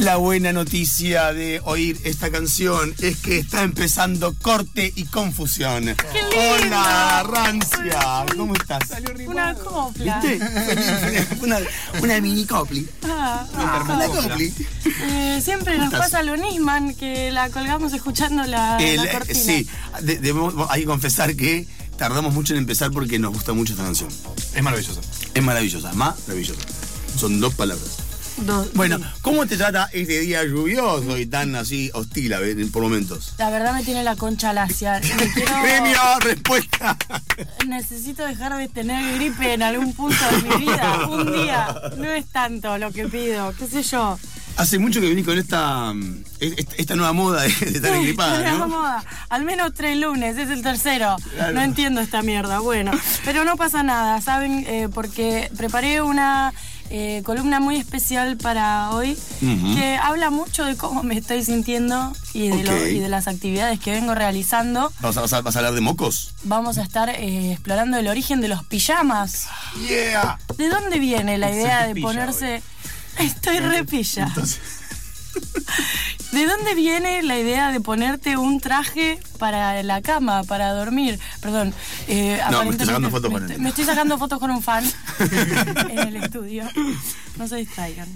La buena noticia de oír esta canción es que está empezando corte y confusión. ¡Qué lindo! Hola, Rancia. ¿Cómo estás? Una copla. ¿Viste? Una, una mini copli. Ah, Una copli. eh, siempre nos estás? pasa lo Nisman, que la colgamos escuchando la, cortina. sí, de- debemos- hay que confesar que tardamos mucho en empezar porque nos gusta mucho esta canción. Es maravilloso. Es maravillosa, maravillosa. Son dos palabras. Bueno, sí. ¿cómo te trata este día lluvioso y tan así hostil a ver, por momentos? La verdad me tiene la concha lacia. Quiero- Premio, respuesta. necesito dejar de tener gripe en algún punto de mi vida. Un día. No es tanto lo que pido, qué sé yo. Hace mucho que venís con esta, mm, esta, nueva moda de, estar engripada, ¿no? moda. Al menos tres lunes, es el tercero. Claro. No entiendo esta mierda. Bueno, pero no pasa nada, ¿saben? Eh, porque preparé una eh, columna muy especial para hoy que habla mucho de cómo me estoy sintiendo y de, lo- y de las actividades que vengo realizando. ¿Vas a, vas a- vas a hablar de mocos? Vamos a estar eh, explorando el origen de los pijamas. Yeah. ¿De dónde viene la idea de ponerse... Estoy repilla. ¿De dónde viene la idea de ponerte un traje para la cama, para dormir? Perdón. eh, No, me estoy sacando fotos con él. me estoy sacando fotos con un fan en el estudio. No se distraigan.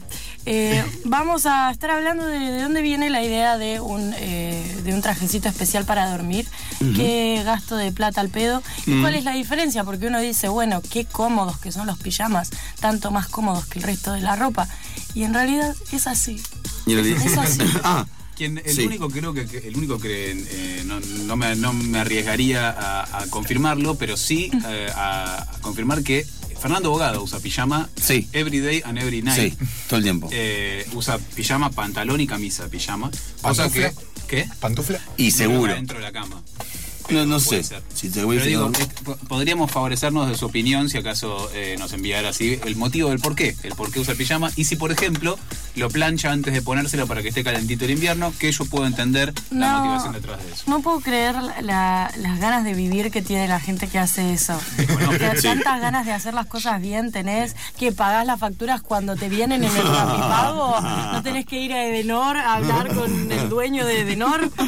Eh, vamos a estar hablando de, de dónde viene la idea de un, eh, de un trajecito especial para dormir. ¿Qué gasto de plata al pedo? ¿Y cuál es la diferencia? Porque uno dice, bueno, qué cómodos que son los pijamas, tanto más cómodos que el resto de la ropa. Y en realidad es así. Y en realidad- Es así. ah, Quien, el Sí. único creo que, que- el único que eh, no, no me, no me arriesgaría a, a confirmarlo, pero sí eh, a, a confirmar que Fernando Bogado usa pijama Sí. every day and every night. sí, todo el tiempo. Eh, usa pijama, pantalón y camisa pijama. ¿Pantufla? que. ¿Qué? ¿Pantufla? y seguro. Dentro de la cama. No, no Puede sé. ser. Si te voy digo, eh, po- podríamos favorecernos de su opinión si acaso eh, nos enviara así el motivo del por qué, el por qué usa pijama y si por ejemplo lo plancha antes de ponérselo para que esté calentito el invierno, que yo puedo entender la No. motivación detrás de eso. No puedo creer la- la- las ganas de vivir que tiene la gente que hace eso. Que Sí. tantas ganas de hacer las cosas bien tenés, que pagás las facturas cuando te vienen en el Rapipago. No tenés que ir a Edenor a hablar con el dueño de Edenor.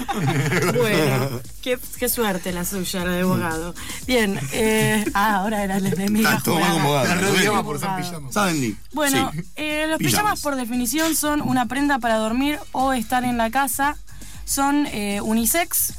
Bueno, qué, qué suerte la suya, la de abogado. Bien, eh, ah, ahora era. La por por San San Pijama. ¿Saben, Nick? Bueno, Sí. eh, los Pijamas. pijamas por definición son una prenda para dormir o estar en la casa. Son eh, unisex.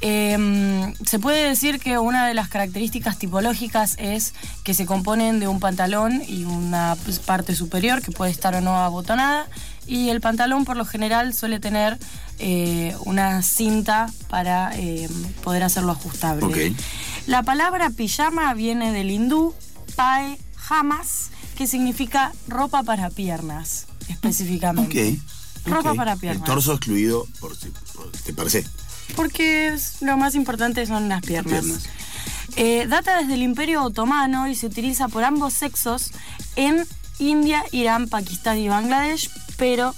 Eh, se puede decir que una de las características tipológicas es que se componen de un pantalón y una parte superior que puede estar o no abotonada. Y el pantalón por lo general suele tener eh, una cinta para eh, poder hacerlo ajustable. La palabra pijama viene del hindú pae jamas, que significa ropa para piernas, específicamente. Ok. Ropa para piernas. El torso excluido, por, por- ¿te parece? Porque es- lo más importante son las piernas. piernas. Eh, data desde el Imperio Otomano y se utiliza por ambos sexos en India, Irán, Pakistán y Bangladesh, pero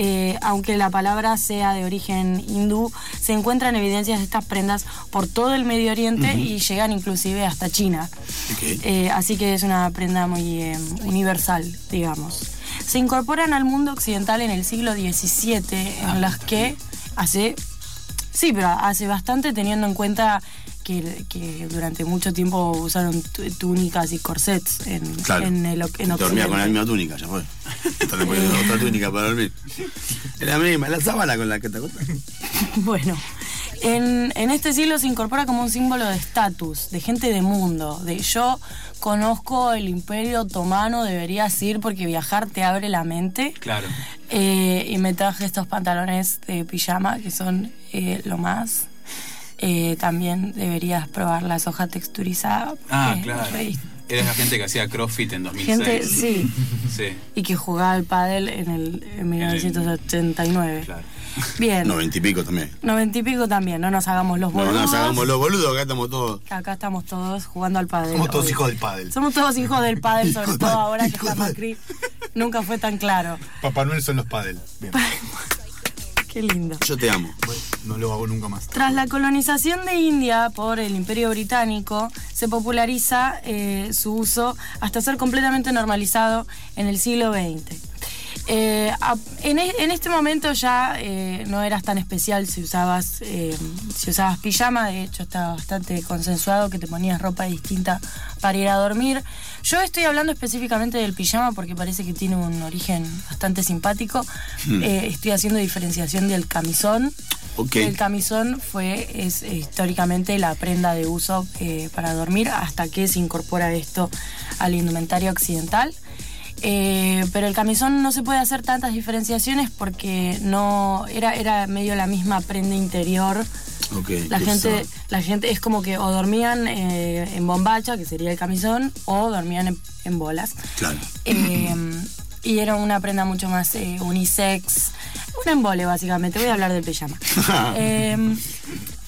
eh, aunque la palabra sea de origen hindú, se encuentran evidencias de estas prendas por todo el Medio Oriente y llegan inclusive hasta China. Eh, así que es una prenda muy eh, universal, digamos. Se incorporan al mundo occidental en el siglo XVII, en las que hace Sí, pero hace bastante teniendo en cuenta que, que durante mucho tiempo usaron túnicas y corsets en, Claro. en el en Te dormía con la misma túnica, ya fue. Le pones otra túnica para dormir. La misma, la sábana con la que te acostás. Bueno, en, en este siglo se incorpora como un símbolo de estatus, de gente de mundo, de yo conozco el imperio otomano, deberías ir porque viajar te abre la mente. Claro. Eh, y me traje estos pantalones de pijama que son eh, lo más. Eh, también deberías probar la soja texturizada. Ah, claro. Eres la gente que hacía CrossFit en 2006. Gente, sí. Sí, Y que jugaba al pádel en el en 1989. claro. Bien. Noventa y pico también. Noventa y pico también, no nos hagamos los No, boludos. nos hagamos los boludos, acá estamos todos. Acá estamos todos jugando al pádel. Somos todos hoy. hijos del pádel. Somos todos hijos del pádel, sobre todo ahora que está Macri. Nunca fue tan claro. Papá Noel son los pádel. Bien. Qué lindo. Yo te amo. Bueno, no lo hago nunca más. Tras la colonización de India por el Imperio Británico, se populariza eh, su uso hasta ser completamente normalizado en el siglo XX. Eh, en, en este momento ya eh, no eras tan especial si usabas eh, si usabas pijama, de hecho está bastante consensuado que te ponías ropa distinta para ir a dormir. Yo estoy hablando específicamente del pijama porque parece que tiene un origen bastante simpático. Eh, estoy haciendo diferenciación del camisón. El camisón fue es históricamente la prenda de uso para dormir hasta que se incorpora esto al indumentario occidental. Eh, pero el camisón no se puede hacer tantas diferenciaciones porque no era, era medio la misma prenda interior. Ok. La gente, la gente es como que o dormían eh, en bombacha, que sería el camisón, o dormían en, en bolas. Claro. Eh, y era una prenda mucho más unisex. Un embole, básicamente. Voy a hablar del pijama.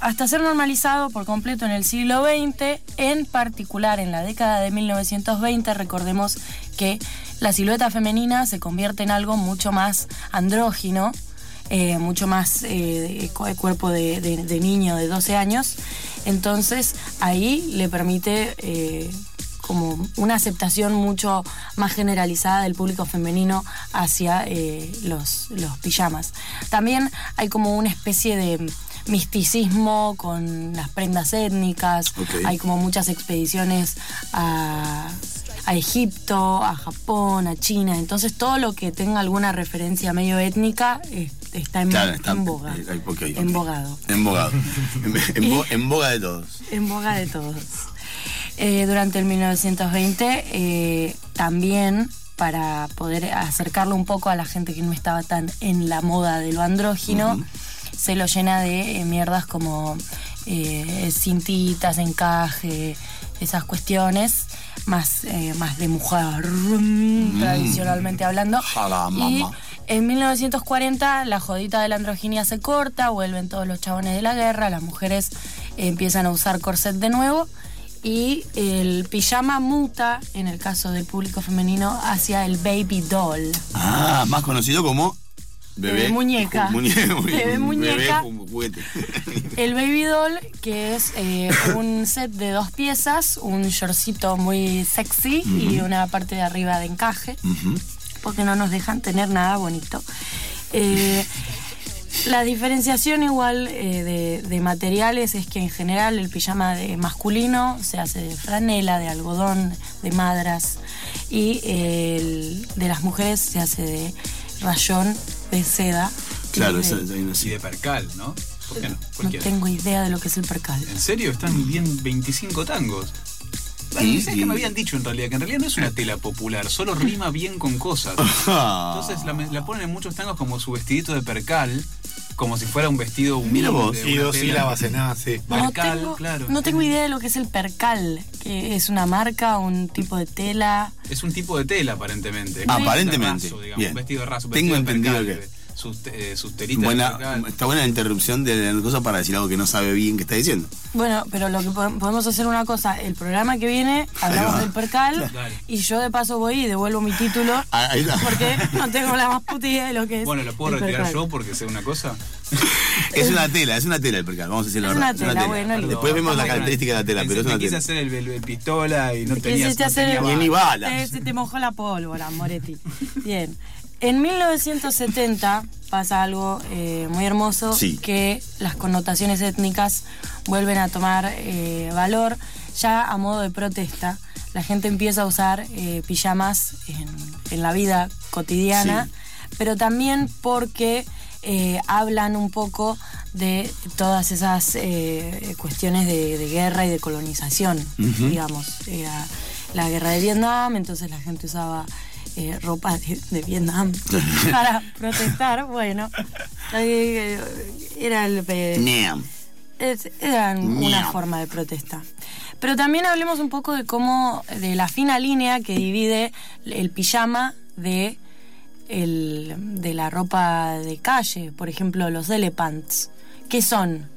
Hasta ser normalizado por completo en el siglo XX, en particular en la década de 1920, recordemos que la silueta femenina se convierte en algo mucho más andrógino, eh, mucho más eh, cuerpo de, niño de 12 años. Entonces ahí le permite eh, como una aceptación mucho más generalizada del público femenino hacia eh, los pijamas. También hay como una especie de misticismo con las prendas étnicas, hay como muchas expediciones a, a Egipto, a Japón, a China, entonces todo lo que tenga alguna referencia medio étnica eh, está en, Claro, está- en boga, eh, embogado. Embogado. en, en bo- en boga de todos. En boga de todos. Eh, durante el 1920 eh, también para poder acercarlo un poco a la gente que no estaba tan en la moda de lo andrógino, se lo llena de eh, mierdas como eh, cintitas, encaje, esas cuestiones más, eh, más de mujer, tradicionalmente hablando. Jala, Y mamá. en 1940 la jodita de la androginia se corta, vuelven todos los chabones de la guerra, las mujeres empiezan a usar corset de nuevo y el pijama muta, en el caso del público femenino, hacia el baby doll. Ah, más conocido como bebé. Muñeca. muñe- Bebé muñeca. juguete. El baby doll, que es eh, un set de dos piezas, un shortcito muy sexy y una parte de arriba de encaje. Porque no nos dejan tener nada bonito. Eh, la diferenciación igual eh, de, de materiales es que en general el pijama de masculino se hace de franela, de algodón, de madras y el de las mujeres se hace de rayón, de seda. Claro, y esa- de- hay una Y de percal, ¿no? ¿Por qué no? no tengo idea de lo que es el percal. ¿En serio? Están bien 25 tangos. ¿Sabes y- que me habían dicho en realidad? Que en realidad no es una tela popular, solo rima bien con cosas. Entonces la, la ponen en muchos tangos como su vestidito de percal, como si fuera un vestido humilde. Mira vos. Y dos sílabas en nada, sí. No Percal, tengo, claro. no tengo idea de lo que es el percal, que es una marca, un tipo de tela. Es un tipo de tela, aparentemente. Ah, Un aparentemente. raso, digamos, Bien. Un vestido raso. un Tengo vestido de entendido percal, que- de- Sus, eh, sus Buena, está buena la interrupción de la cosa para decir algo que no sabe bien que está diciendo. Bueno, pero lo que po- podemos hacer una cosa, el programa que viene hablamos del percal Dale. y yo de paso voy y devuelvo mi título Ah, ahí está. porque no tengo la más puta idea de lo que es. Bueno, ¿lo puedo el retirar percal. yo porque sé una cosa? Es una tela, es una tela el percal, vamos a decir la Es verdad. una tela, bueno, listo. Después vemos la característica de la tela, pero es una quise tela. hacer el, el- el pistola y no Que tenía, no Ni balas. se te mojó la pólvora, Moretti. Bien. En 1970 pasa algo eh, muy hermoso, Sí. que las connotaciones étnicas vuelven a tomar eh, valor ya a modo de protesta. La gente empieza a usar eh, pijamas en, en la vida cotidiana, Sí. pero también porque hablan un poco de todas esas cuestiones de, de guerra y de colonización, digamos. Era la guerra de Vietnam, entonces la gente usaba eh, ropa de, de Vietnam para protestar. Bueno, eh, era el, eh, Neam. es- era una forma de protesta. Pero también hablemos un poco de cómo, de la fina línea que divide el pijama de, el, de la ropa de calle, por ejemplo, los elephants. ¿Qué son?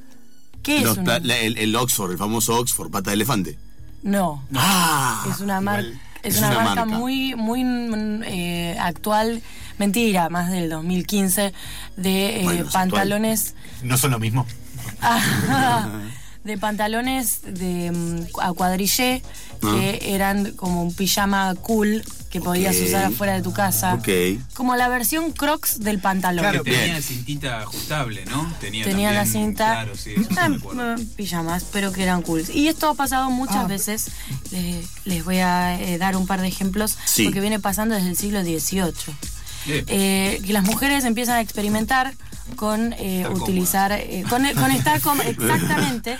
¿Qué es Los la- el, el Oxford, el famoso Oxford, pata de elefante. No, Ah, es una marca. Es, es una, una marca, marca. muy, muy mm, eh, actual, mentira, más del 2015, de eh, Bueno, pantalones ¿No son lo mismo? Ah, de pantalones de mm, a cuadrillé que eran como un pijama cool que podías usar afuera de tu casa. Ok. Como la versión Crocs del pantalón. Que Bien. tenía cintita ajustable, ¿no? Tenía, Tenía la cinta. Claro, sí, eso eran acuerdo. mm, pijamas, pero que eran cool. Y esto ha pasado muchas Ah. veces. Les, les voy a eh, dar un par de ejemplos Sí. porque viene pasando desde el siglo XVIII. Eh, Eh, que las mujeres empiezan a experimentar con eh, utilizar, eh, con, con estar como exactamente.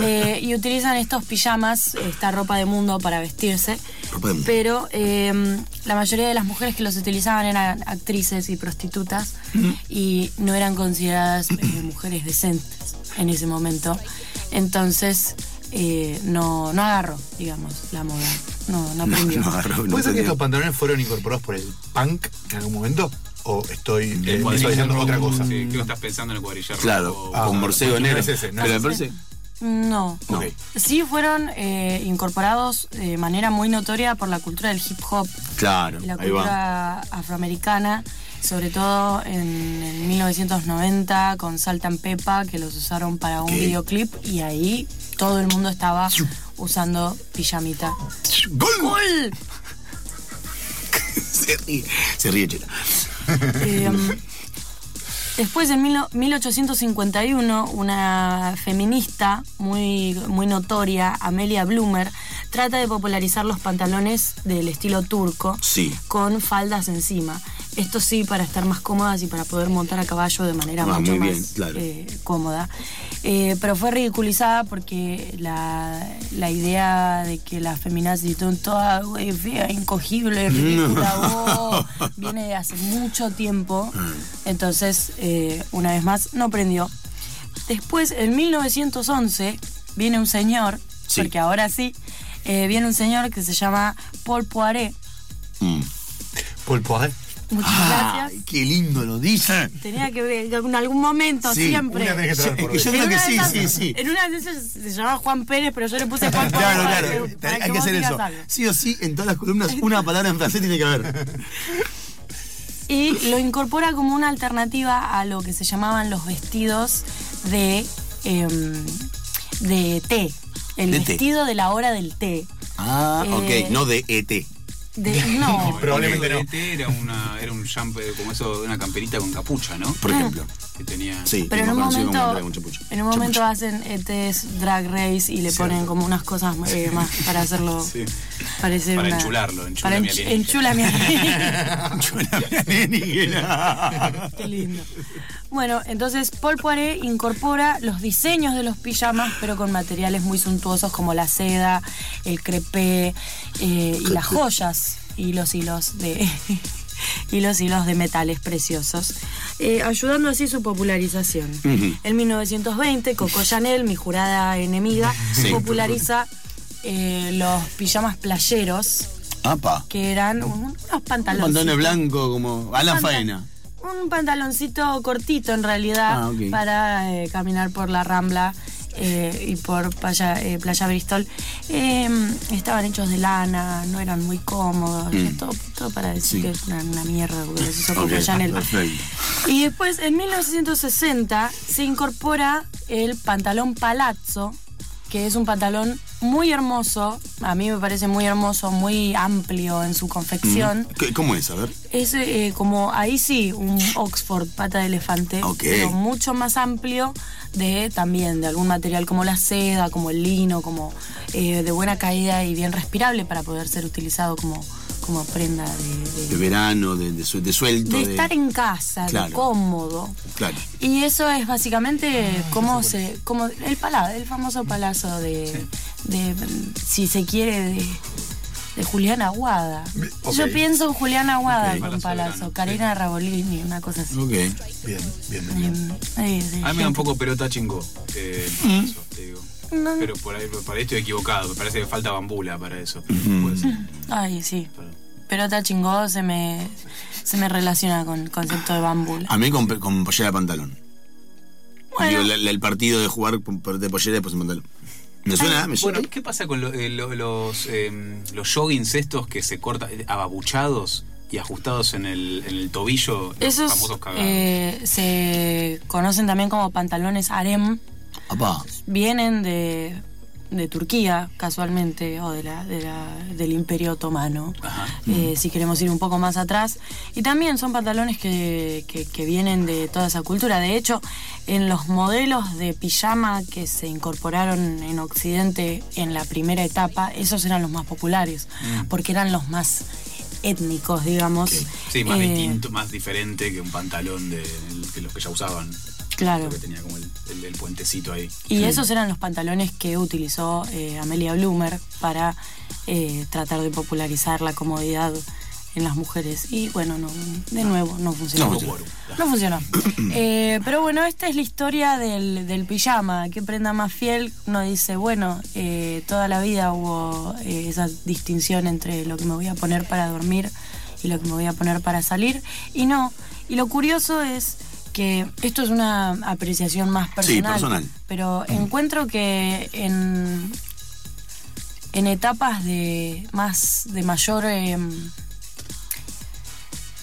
eh, y utilizan estos pijamas, esta ropa de mundo para vestirse. Ropa de mundo. Pero eh, la mayoría de las mujeres que los utilizaban eran actrices y prostitutas y no eran consideradas eh, mujeres decentes en ese momento. Entonces eh, no, no agarró, digamos, la moda. No, no No, aprendió. no no ¿Puede ser que estos pantalones fueron incorporados por el punk en algún momento? ¿O estoy, el eh, estoy diciendo rojo, otra cosa? Sí, creo que estás pensando en el cuadrilla rojo. Claro, Ah, con morcego no negro. es ese, no Pero es me parece. No. No. Ok. Sí fueron eh, incorporados de manera muy notoria por la cultura del hip hop Claro, la ahí va. cultura afroamericana, sobre todo en el 1990 con Salt and Peppa, que los usaron para un videoclip y ahí todo el mundo estaba usando pijamita. ¡Gol! Se ríe, se ríe Chela. Eh, después, en mil- 1851, una feminista muy, muy notoria, Amelia Bloomer, trata de popularizar los pantalones del estilo turco Sí. con faldas encima. Esto sí, para estar más cómodas y para poder montar a caballo de manera Ah, mucho muy más bien, claro. eh, cómoda. Eh, pero fue ridiculizada porque la, la idea de que las feminazis son todas güey, fea, incogible, ridícula, oh, viene de hace mucho tiempo. Ah. Entonces, eh, una vez más, no prendió. Después, en 1911, viene un señor, Sí. porque ahora sí, eh, viene un señor que se llama Paul Poiret. Mm. Paul Poiret. Muchas gracias. Ay, qué lindo lo dice. Tenía que ver en algún momento, Sí, siempre. una que por que yo creo que sí, esas- sí, sí. En una de esas se llamaba Juan Pérez, pero yo le puse Juan Pérez. Claro, para claro. que- para Hay que vos hacer eso. algo. Sí o sí, en todas las columnas, una palabra en francés tiene que haber. Y lo incorpora como una alternativa a lo que se llamaban los vestidos de, em, de té. El De té. vestido de la hora del té. Ah, Eh, ok, no de ET. De, no, Probablemente El no. Era, una, era un jump, eh, como eso, una camperita con capucha, ¿no? Por ejemplo. Que tenía. Sí, pero en un como momento, en un momento hacen ETs Drag Race y le ponen como unas cosas eh, más para hacerlo Sí. parecer Para una- enchularlo, enchula para mi ench- enchula alienígena. Qué lindo. Bueno, entonces Paul Poiret incorpora los diseños de los pijamas, pero con materiales muy suntuosos como la seda, el crepé eh, y las joyas y los hilos de y los hilos de metales preciosos, eh, ayudando así su popularización. En 1920, Coco Chanel, mi jurada enemiga, Sí. populariza eh, los pijamas playeros, Apa. que eran un- unos Un pantalones. pantalones blanco como Alan Panta- Faena. Un pantaloncito cortito en realidad Ah, ok. para eh, caminar por la Rambla eh, y por playa, eh, playa Bristol. Eh, estaban hechos de lana, no eran muy cómodos, Mm. todo, todo para decir Sí. que es una, una mierda porque los hizo Ok, Coco Chanel. perfecto. Y después, en 1960, se incorpora el pantalón palazzo, que es un pantalón muy hermoso, a mí me parece muy hermoso, muy amplio en su confección. ¿Qué- ¿Cómo es? A ver. Es eh, como, ahí sí, un Oxford pata de elefante, pero mucho más amplio de también de algún material como la seda, como el lino, como eh, de buena caída y bien respirable para poder ser utilizado como, como prenda de, De de- verano, de, de, su- de suelto. de estar en casa, de cómodo. Claro. Y eso es básicamente cómo se, como el pala, el famoso palazo de, de, si se quiere, de, de Julián Aguada. Yo pienso en Julián Aguada con Palazo palazo, Verano, Karina Rabolini, una cosa así. Ok. Bien, bien, bien. bien. Eh, eh, A mí me da un poco pelota chingó. eh, Mm. eso, te digo. No. Pero por ahí, por ahí estoy equivocado. Me parece que falta bambula para eso. Ser. Ay, sí. Pelota chingó se me, se me relaciona con el concepto de bambula. A mí con, con pollera de pantalón. Bueno. Digo, la- la- el partido de jugar de pollera y después en pantalón. ¿Me suena? ¿Me suena? Bueno, ¿qué pasa con lo- eh, lo- los, eh, los joggings estos que se cortan, eh, ababuchados y ajustados en el, en el tobillo? Los Esos famosos cagados. eh, se conocen también como pantalones harem. Apá. vienen de, de Turquía, casualmente, o de la, de la- del Imperio Otomano, eh, si queremos ir un poco más atrás. Y también son pantalones que, que- que vienen de toda esa cultura. De hecho, en los modelos de pijama que se incorporaron en Occidente en la primera etapa, esos eran los más populares, porque eran los más étnicos, digamos. Sí, más Eh, distinto, más diferente que un pantalón de, los que ya usaban. Claro. Que tenía como el, el- el puentecito ahí. Y esos eran los pantalones que utilizó eh, Amelia Bloomer para eh, tratar de popularizar la comodidad en las mujeres. Y bueno, no, de nuevo, no funcionó. No No funcionó. funcionó. Eh, pero bueno, esta es la historia del, del pijama. ¿Qué prenda más fiel? Uno dice, bueno, eh, toda la vida hubo eh, esa distinción entre lo que me voy a poner para dormir y lo que me voy a poner para salir. Y no. Y lo curioso es que esto es una apreciación más personal. personal. Pero encuentro que en, en etapas de más de mayor em,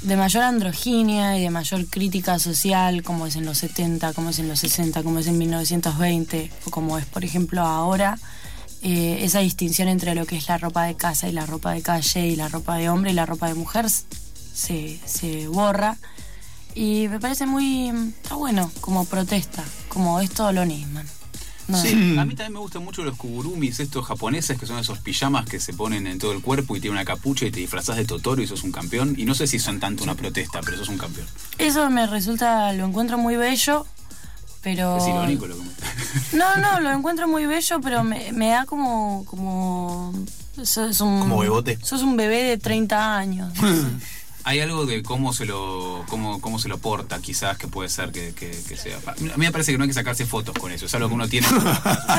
de mayor androginia y de mayor crítica social, como es en los 70, como es en los 60, como es en 1920, o como es, por ejemplo, ahora, eh, esa distinción entre lo que es la ropa de casa y la ropa de calle y la ropa de hombre y la ropa de mujer se, se borra. Y me parece muy. Está bueno, como protesta, como es todo lo Nisman. No, Sí, a mí también me gustan mucho los kugurumis, estos japoneses que son esos pijamas que se ponen en todo el cuerpo y tienen una capucha y te disfrazás de Totoro y sos un campeón. Y no sé si son tanto una protesta, pero sos un campeón. Eso me resulta, lo encuentro muy bello, pero... Es irónico lo que me... No, no, lo encuentro muy bello, pero me, me da como... como sos un, Como bebote. Sos un bebé de 30 años. Hay algo de cómo se lo cómo, cómo se lo porta, quizás, que puede ser que, que- que sea. A mí me parece que no hay que sacarse fotos con eso, es algo que uno tiene.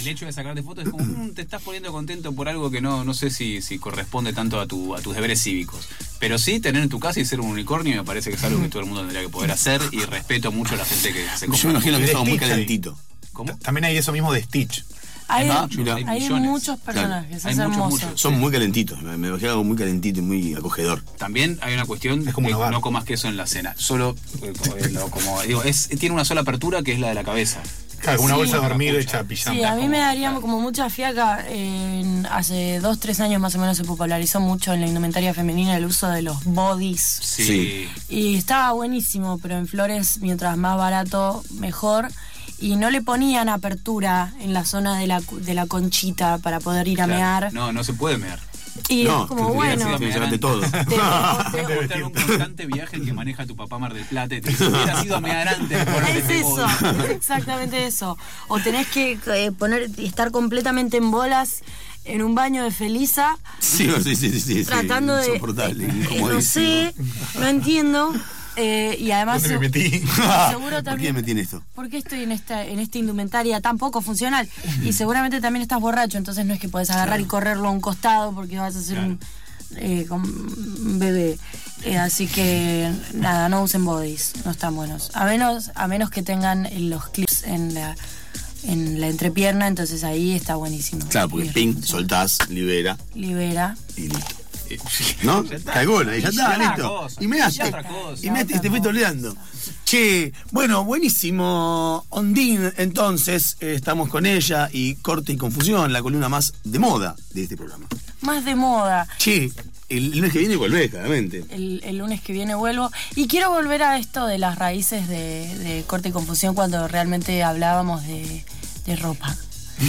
El hecho de sacarte fotos es como, "Mm, te estás poniendo contento por algo que no, no sé si, si corresponde tanto a, tu, a tus deberes cívicos. Pero sí, tener en tu casa y ser un unicornio me parece que es algo que todo el mundo tendría que poder hacer y respeto mucho a la gente que se Yo me compra. imagino que es algo muy calentito. ¿Cómo? También hay eso mismo de Stitch. Hay. Hay hay muchos personajes, Hay es muchos, hermoso. muchos. Son muy calentitos. Me me imagino algo muy calentito y muy acogedor. También hay una cuestión Es como de una no comas queso en la cena. Solo, eh, como, eh, lo- como digo, es, tiene una sola apertura que es la de la cabeza. Claro, una Sí. bolsa de dormir hecha pijama. Sí, a mí como- me daría claro. como mucha fiaca. en- hace dos, tres años más o menos se popularizó mucho en la indumentaria femenina el uso de los bodies. Sí. Sí. Y estaba buenísimo, pero en flores, mientras más barato, mejor. Y no le ponían apertura en la zona de la, cu- de la conchita para poder ir a Claro. mear. No, no se puede mear. Y No, es como, te- te- bueno, te- te- te todo. te- te- Está en un constante viaje que maneja tu papá Mar del Plata y te dice, hubiera sido a mear antes ponerte Es este eso, body". es exactamente eso. O tenés que eh, poner, estar completamente en bolas en un baño de Felisa, Sí, sí, sí, sí. sí, tratando de. Insoportable, eh, no incomodísimo. sé, no entiendo. Eh, y además. ¿Dónde me metí? Seguro ¿Por qué también. me metí en esto? ¿Por qué estoy en esta, en esta indumentaria tan poco funcional? Y seguramente también estás borracho, entonces no es que podés agarrar y correrlo a un costado porque vas a ser un, eh, un bebé. Eh, así que nada, no usen bodies, no están buenos. A menos, a menos que tengan los clips en la, en la entrepierna, entonces ahí está buenísimo. Claro, porque ping, soltás, libera Libera. y listo. ¿No? Calcula, y ya está, listo. Y me cosa. Y me y te fuiste olvidando. Che, bueno, buenísimo. Ondine, entonces, eh, estamos con ella y Corte y Confusión, la columna más de moda de este programa. Más de moda. Che, el lunes que viene volvés, claramente. El, el lunes que viene vuelvo. Y quiero volver a esto de las raíces de, de corte y confusión cuando realmente hablábamos de, de ropa.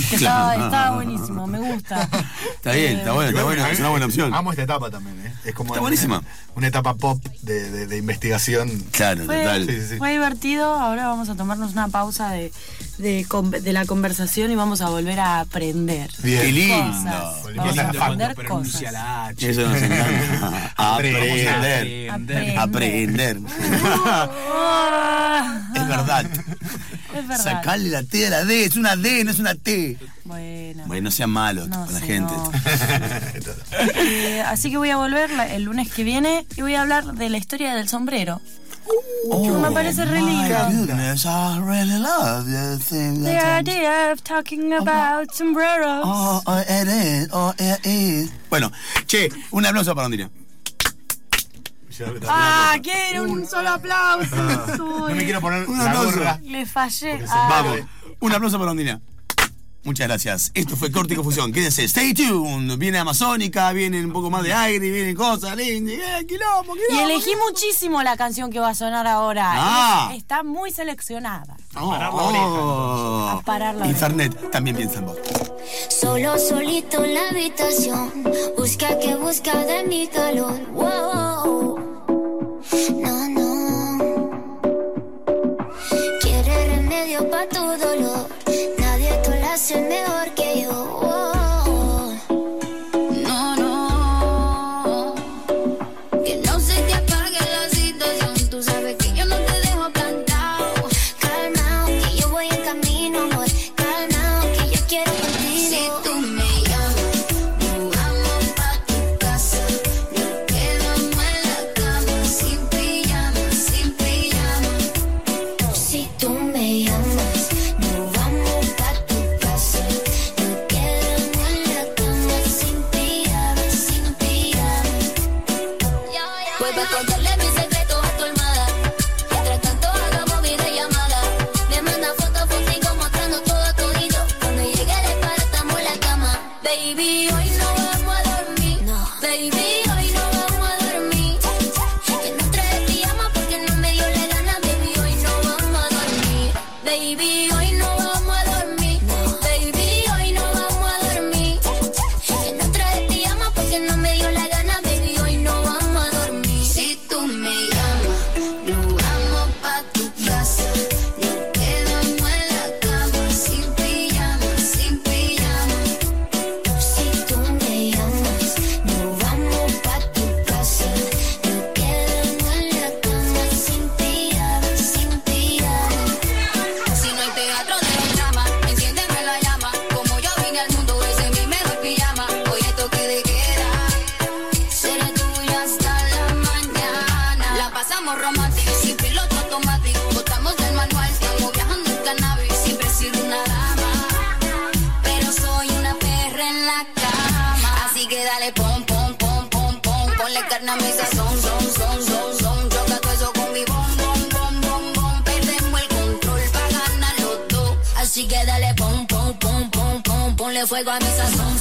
Que estaba, estaba buenísimo, me gusta. Está bien, está bueno, está bueno, es una buena opción. Amo esta etapa también, ¿eh? Es como Está una- buenísima. Una, etapa pop de, de- de investigación. Claro, Fue, total. Sí, sí, sí. fue divertido, ahora vamos a tomarnos una pausa de, de, con- de la conversación y vamos a volver a aprender. Bien. Qué lindo. Cosas. Vamos a aprender cosas. la H. Eso nos encanta. Aprender. Aprender. Aprender. Ah, Es verdad. Es verdad. Sacarle la T a la D, es una D, no es una T. Bueno. Bueno, no sean malos No con la gente. Eh, así que voy a volver la- el lunes que viene y voy a hablar de la historia del sombrero. que me parece re Oh, lindo. I really love the thing The idea of talking about sombreros. Oh, oh, it is, oh, it is. Bueno, che, un aplauso para Ondina ah, quiero un, solo aplauso. No me quiero poner un aplauso. Le fallé. Vamos. Un aplauso para Ondina. Muchas gracias. Esto fue Corte y Confusión. Quédense, stay tuned. Viene Amazónica, viene un poco más de aire, vienen cosas lindas. Eh, quilombo, quilombo, y elegí muchísimo la canción que va a sonar ahora. Ah. Está muy seleccionada. Oh, a parar Internet también piensa en vos. Solo, solito en la habitación. Busca que busca de mi calor. Wow. But for fuego a mi sazón.